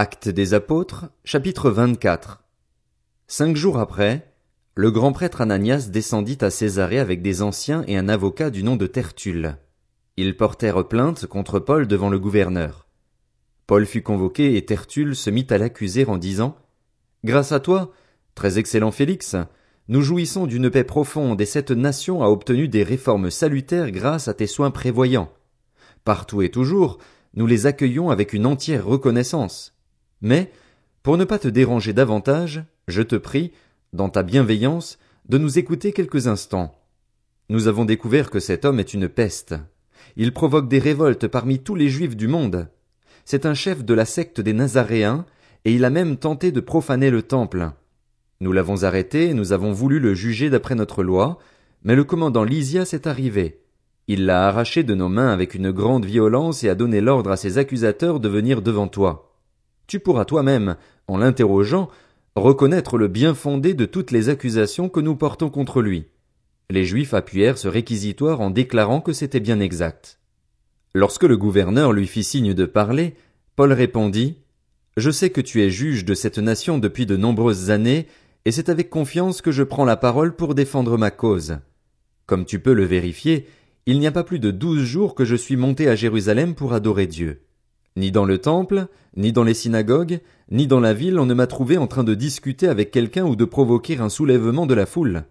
Actes des apôtres, chapitre 24. Cinq jours après, le grand prêtre Ananias descendit à Césarée avec des anciens et un avocat du nom de Tertulle. Ils portèrent plainte contre Paul devant le gouverneur. Paul fut convoqué et Tertulle se mit à l'accuser en disant, Grâce à toi, très excellent Félix, nous jouissons d'une paix profonde et cette nation a obtenu des réformes salutaires grâce à tes soins prévoyants. Partout et toujours, nous les accueillons avec une entière reconnaissance. Mais, pour ne pas te déranger davantage, je te prie, dans ta bienveillance, de nous écouter quelques instants. Nous avons découvert que cet homme est une peste. Il provoque des révoltes parmi tous les juifs du monde. C'est un chef de la secte des Nazaréens, et il a même tenté de profaner le temple. Nous l'avons arrêté et nous avons voulu le juger d'après notre loi, mais le commandant Lysias est arrivé. Il l'a arraché de nos mains avec une grande violence et a donné l'ordre à ses accusateurs de venir devant toi tu pourras toi-même, en l'interrogeant, reconnaître le bien fondé de toutes les accusations que nous portons contre lui. Les Juifs appuyèrent ce réquisitoire en déclarant que c'était bien exact. Lorsque le gouverneur lui fit signe de parler, Paul répondit Je sais que tu es juge de cette nation depuis de nombreuses années, et c'est avec confiance que je prends la parole pour défendre ma cause. Comme tu peux le vérifier, il n'y a pas plus de douze jours que je suis monté à Jérusalem pour adorer Dieu. Ni dans le temple, ni dans les synagogues, ni dans la ville on ne m'a trouvé en train de discuter avec quelqu'un ou de provoquer un soulèvement de la foule.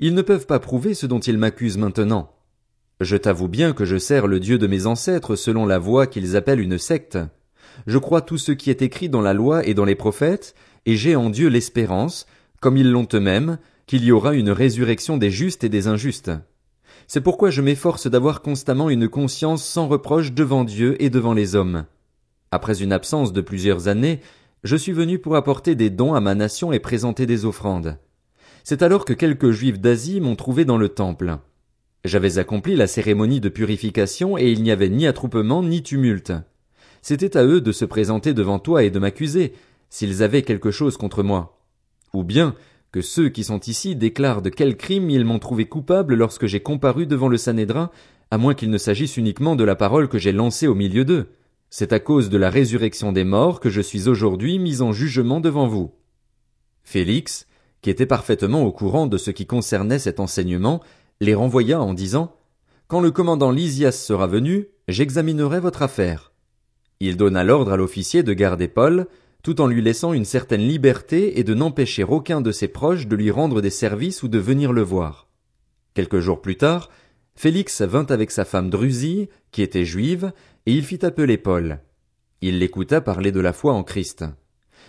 Ils ne peuvent pas prouver ce dont ils m'accusent maintenant. Je t'avoue bien que je sers le Dieu de mes ancêtres selon la voie qu'ils appellent une secte. Je crois tout ce qui est écrit dans la loi et dans les prophètes, et j'ai en Dieu l'espérance, comme ils l'ont eux-mêmes, qu'il y aura une résurrection des justes et des injustes. C'est pourquoi je m'efforce d'avoir constamment une conscience sans reproche devant Dieu et devant les hommes. Après une absence de plusieurs années, je suis venu pour apporter des dons à ma nation et présenter des offrandes. C'est alors que quelques juifs d'Asie m'ont trouvé dans le temple. J'avais accompli la cérémonie de purification et il n'y avait ni attroupement ni tumulte. C'était à eux de se présenter devant toi et de m'accuser, s'ils avaient quelque chose contre moi. Ou bien, que ceux qui sont ici déclarent de quel crime ils m'ont trouvé coupable lorsque j'ai comparu devant le Sanhédrin, à moins qu'il ne s'agisse uniquement de la parole que j'ai lancée au milieu d'eux. C'est à cause de la résurrection des morts que je suis aujourd'hui mis en jugement devant vous. Félix, qui était parfaitement au courant de ce qui concernait cet enseignement, les renvoya en disant Quand le commandant Lysias sera venu, j'examinerai votre affaire. Il donna l'ordre à l'officier de garder Paul, tout en lui laissant une certaine liberté et de n'empêcher aucun de ses proches de lui rendre des services ou de venir le voir. Quelques jours plus tard, Félix vint avec sa femme Drusille, qui était juive, et il fit appeler Paul. Il l'écouta parler de la foi en Christ.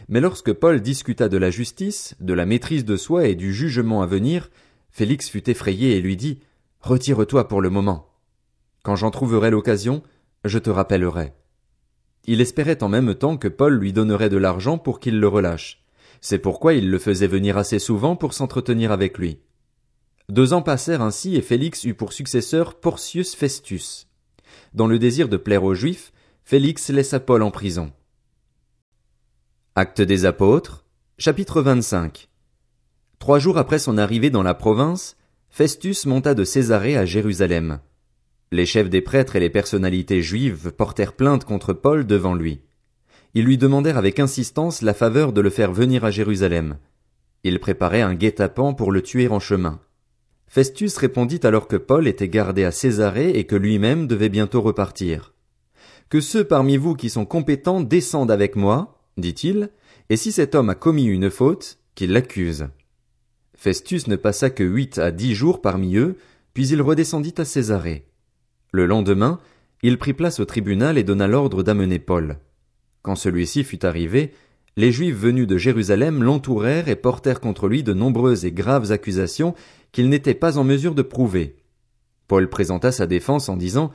Mais lorsque Paul discuta de la justice, de la maîtrise de soi et du jugement à venir, Félix fut effrayé et lui dit Retire-toi pour le moment. Quand j'en trouverai l'occasion, je te rappellerai. Il espérait en même temps que Paul lui donnerait de l'argent pour qu'il le relâche. C'est pourquoi il le faisait venir assez souvent pour s'entretenir avec lui. Deux ans passèrent ainsi et Félix eut pour successeur Porcius Festus. Dans le désir de plaire aux Juifs, Félix laissa Paul en prison. Acte des apôtres, chapitre 25. Trois jours après son arrivée dans la province, Festus monta de Césarée à Jérusalem. Les chefs des prêtres et les personnalités juives portèrent plainte contre Paul devant lui. Ils lui demandèrent avec insistance la faveur de le faire venir à Jérusalem. Ils préparaient un guet-apens pour le tuer en chemin. Festus répondit alors que Paul était gardé à Césarée et que lui-même devait bientôt repartir. Que ceux parmi vous qui sont compétents descendent avec moi, dit-il, et si cet homme a commis une faute, qu'il l'accuse. Festus ne passa que huit à dix jours parmi eux, puis il redescendit à Césarée. Le lendemain, il prit place au tribunal et donna l'ordre d'amener Paul. Quand celui-ci fut arrivé, les Juifs venus de Jérusalem l'entourèrent et portèrent contre lui de nombreuses et graves accusations qu'il n'était pas en mesure de prouver. Paul présenta sa défense en disant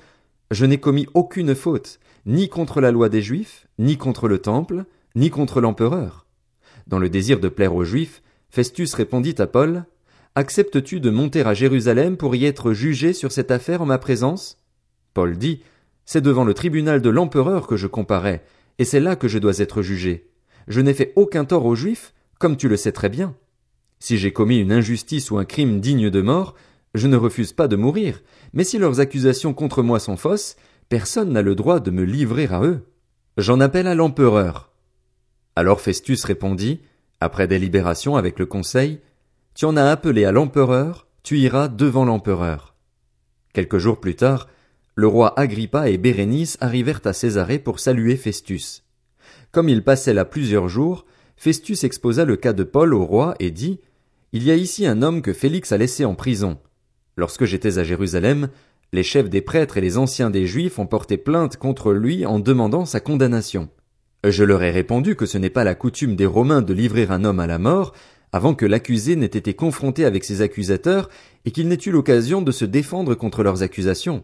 Je n'ai commis aucune faute, ni contre la loi des Juifs, ni contre le temple, ni contre l'empereur. Dans le désir de plaire aux Juifs, Festus répondit à Paul Acceptes-tu de monter à Jérusalem pour y être jugé sur cette affaire en ma présence? Paul dit C'est devant le tribunal de l'empereur que je comparais, et c'est là que je dois être jugé. Je n'ai fait aucun tort aux Juifs, comme tu le sais très bien. Si j'ai commis une injustice ou un crime digne de mort, je ne refuse pas de mourir, mais si leurs accusations contre moi sont fausses, personne n'a le droit de me livrer à eux. J'en appelle à l'empereur. Alors Festus répondit, après délibération avec le conseil, Tu en as appelé à l'empereur, tu iras devant l'empereur. Quelques jours plus tard, le roi Agrippa et Bérénice arrivèrent à Césarée pour saluer Festus. Comme il passait là plusieurs jours, Festus exposa le cas de Paul au roi et dit, Il y a ici un homme que Félix a laissé en prison. Lorsque j'étais à Jérusalem, les chefs des prêtres et les anciens des Juifs ont porté plainte contre lui en demandant sa condamnation. Je leur ai répondu que ce n'est pas la coutume des Romains de livrer un homme à la mort avant que l'accusé n'ait été confronté avec ses accusateurs et qu'il n'ait eu l'occasion de se défendre contre leurs accusations.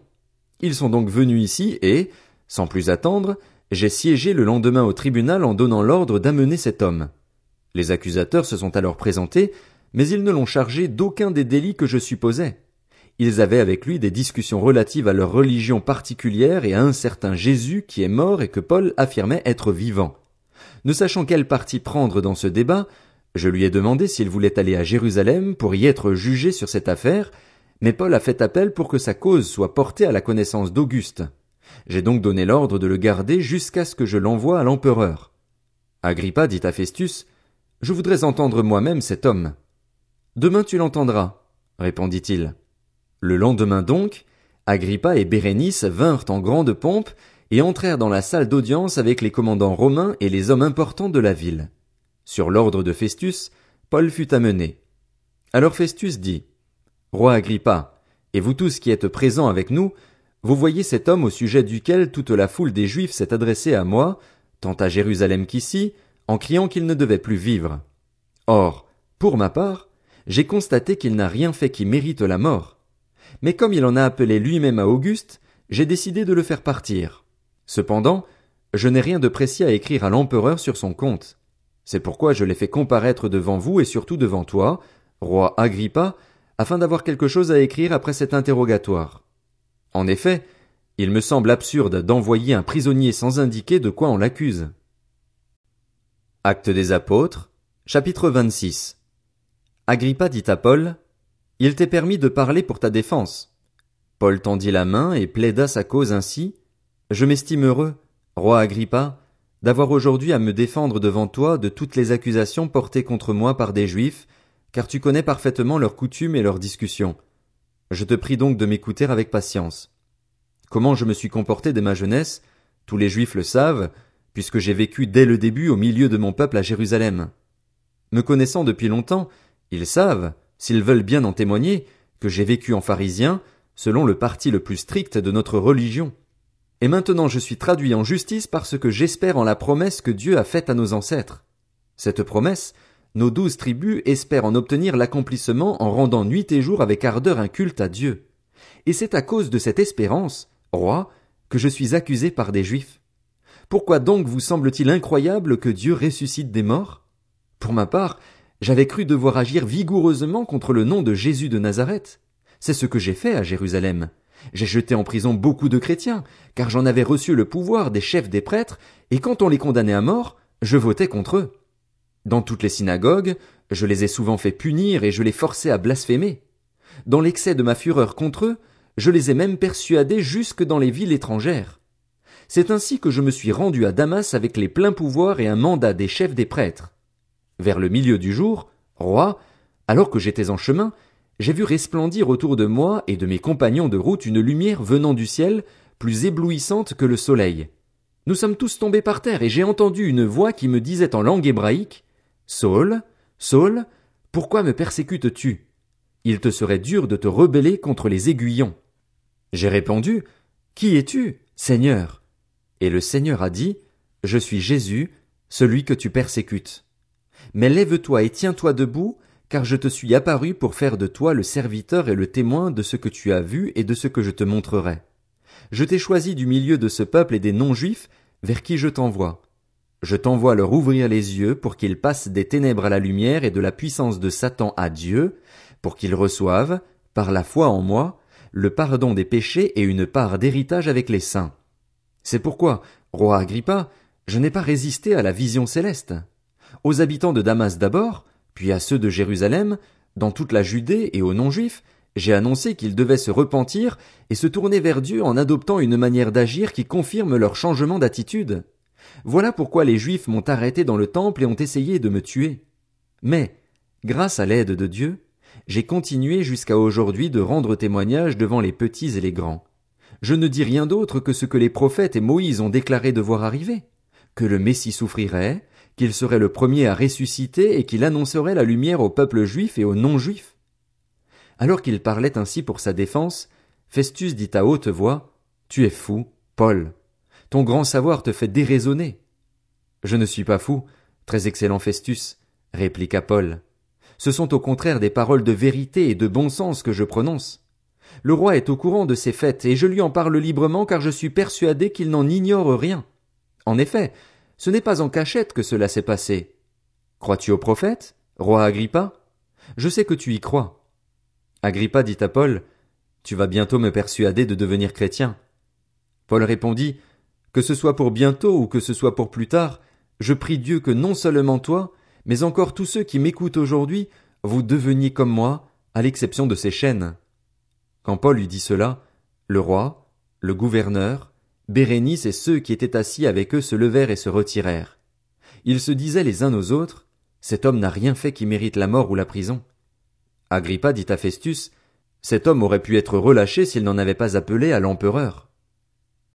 Ils sont donc venus ici et, sans plus attendre, j'ai siégé le lendemain au tribunal en donnant l'ordre d'amener cet homme. Les accusateurs se sont alors présentés, mais ils ne l'ont chargé d'aucun des délits que je supposais. Ils avaient avec lui des discussions relatives à leur religion particulière et à un certain Jésus qui est mort et que Paul affirmait être vivant. Ne sachant quel parti prendre dans ce débat, je lui ai demandé s'il voulait aller à Jérusalem pour y être jugé sur cette affaire, mais Paul a fait appel pour que sa cause soit portée à la connaissance d'Auguste. J'ai donc donné l'ordre de le garder jusqu'à ce que je l'envoie à l'empereur. Agrippa dit à Festus, Je voudrais entendre moi-même cet homme. Demain tu l'entendras, répondit-il. Le lendemain donc, Agrippa et Bérénice vinrent en grande pompe et entrèrent dans la salle d'audience avec les commandants romains et les hommes importants de la ville. Sur l'ordre de Festus, Paul fut amené. Alors Festus dit, Roi Agrippa, et vous tous qui êtes présents avec nous, vous voyez cet homme au sujet duquel toute la foule des Juifs s'est adressée à moi, tant à Jérusalem qu'ici, en criant qu'il ne devait plus vivre. Or, pour ma part, j'ai constaté qu'il n'a rien fait qui mérite la mort. Mais comme il en a appelé lui-même à Auguste, j'ai décidé de le faire partir. Cependant, je n'ai rien de précis à écrire à l'empereur sur son compte. C'est pourquoi je l'ai fait comparaître devant vous et surtout devant toi, roi Agrippa, afin d'avoir quelque chose à écrire après cet interrogatoire. En effet, il me semble absurde d'envoyer un prisonnier sans indiquer de quoi on l'accuse. Acte des apôtres, chapitre 26. Agrippa dit à Paul, Il t'est permis de parler pour ta défense. Paul tendit la main et plaida sa cause ainsi, Je m'estime heureux, roi Agrippa, d'avoir aujourd'hui à me défendre devant toi de toutes les accusations portées contre moi par des Juifs, car tu connais parfaitement leurs coutumes et leurs discussions. Je te prie donc de m'écouter avec patience. Comment je me suis comporté dès ma jeunesse, tous les Juifs le savent, puisque j'ai vécu dès le début au milieu de mon peuple à Jérusalem. Me connaissant depuis longtemps, ils savent, s'ils veulent bien en témoigner, que j'ai vécu en pharisien, selon le parti le plus strict de notre religion. Et maintenant je suis traduit en justice parce que j'espère en la promesse que Dieu a faite à nos ancêtres. Cette promesse, nos douze tribus espèrent en obtenir l'accomplissement en rendant nuit et jour avec ardeur un culte à Dieu. Et c'est à cause de cette espérance, roi, que je suis accusé par des Juifs. Pourquoi donc vous semble-t-il incroyable que Dieu ressuscite des morts? Pour ma part, j'avais cru devoir agir vigoureusement contre le nom de Jésus de Nazareth. C'est ce que j'ai fait à Jérusalem. J'ai jeté en prison beaucoup de chrétiens, car j'en avais reçu le pouvoir des chefs des prêtres, et quand on les condamnait à mort, je votais contre eux. Dans toutes les synagogues, je les ai souvent fait punir et je les forçais à blasphémer. Dans l'excès de ma fureur contre eux, je les ai même persuadés jusque dans les villes étrangères. C'est ainsi que je me suis rendu à Damas avec les pleins pouvoirs et un mandat des chefs des prêtres. Vers le milieu du jour, roi, alors que j'étais en chemin, j'ai vu resplendir autour de moi et de mes compagnons de route une lumière venant du ciel, plus éblouissante que le soleil. Nous sommes tous tombés par terre et j'ai entendu une voix qui me disait en langue hébraïque, Saul, Saul, pourquoi me persécutes-tu? Il te serait dur de te rebeller contre les aiguillons. J'ai répondu, Qui es-tu, Seigneur? Et le Seigneur a dit, Je suis Jésus, celui que tu persécutes. Mais lève-toi et tiens-toi debout, car je te suis apparu pour faire de toi le serviteur et le témoin de ce que tu as vu et de ce que je te montrerai. Je t'ai choisi du milieu de ce peuple et des non-juifs, vers qui je t'envoie. Je t'envoie leur ouvrir les yeux pour qu'ils passent des ténèbres à la lumière et de la puissance de Satan à Dieu, pour qu'ils reçoivent, par la foi en moi, le pardon des péchés et une part d'héritage avec les saints. C'est pourquoi, roi Agrippa, je n'ai pas résisté à la vision céleste. Aux habitants de Damas d'abord, puis à ceux de Jérusalem, dans toute la Judée et aux non-juifs, j'ai annoncé qu'ils devaient se repentir et se tourner vers Dieu en adoptant une manière d'agir qui confirme leur changement d'attitude. Voilà pourquoi les Juifs m'ont arrêté dans le temple et ont essayé de me tuer. Mais, grâce à l'aide de Dieu, j'ai continué jusqu'à aujourd'hui de rendre témoignage devant les petits et les grands. Je ne dis rien d'autre que ce que les prophètes et Moïse ont déclaré devoir arriver, que le Messie souffrirait, qu'il serait le premier à ressusciter et qu'il annoncerait la lumière au peuple juif et aux non-juifs. Alors qu'il parlait ainsi pour sa défense, Festus dit à haute voix, Tu es fou, Paul. Ton grand savoir te fait déraisonner. Je ne suis pas fou, très excellent Festus, répliqua Paul. Ce sont au contraire des paroles de vérité et de bon sens que je prononce. Le roi est au courant de ces faits, et je lui en parle librement car je suis persuadé qu'il n'en ignore rien. En effet, ce n'est pas en cachette que cela s'est passé. Crois-tu au prophète, roi Agrippa? Je sais que tu y crois. Agrippa dit à Paul, Tu vas bientôt me persuader de devenir chrétien. Paul répondit, que ce soit pour bientôt ou que ce soit pour plus tard, je prie Dieu que non seulement toi, mais encore tous ceux qui m'écoutent aujourd'hui, vous deveniez comme moi, à l'exception de ces chaînes. Quand Paul lui dit cela, le roi, le gouverneur, Bérénice et ceux qui étaient assis avec eux se levèrent et se retirèrent. Ils se disaient les uns aux autres, cet homme n'a rien fait qui mérite la mort ou la prison. Agrippa dit à Festus, cet homme aurait pu être relâché s'il n'en avait pas appelé à l'empereur.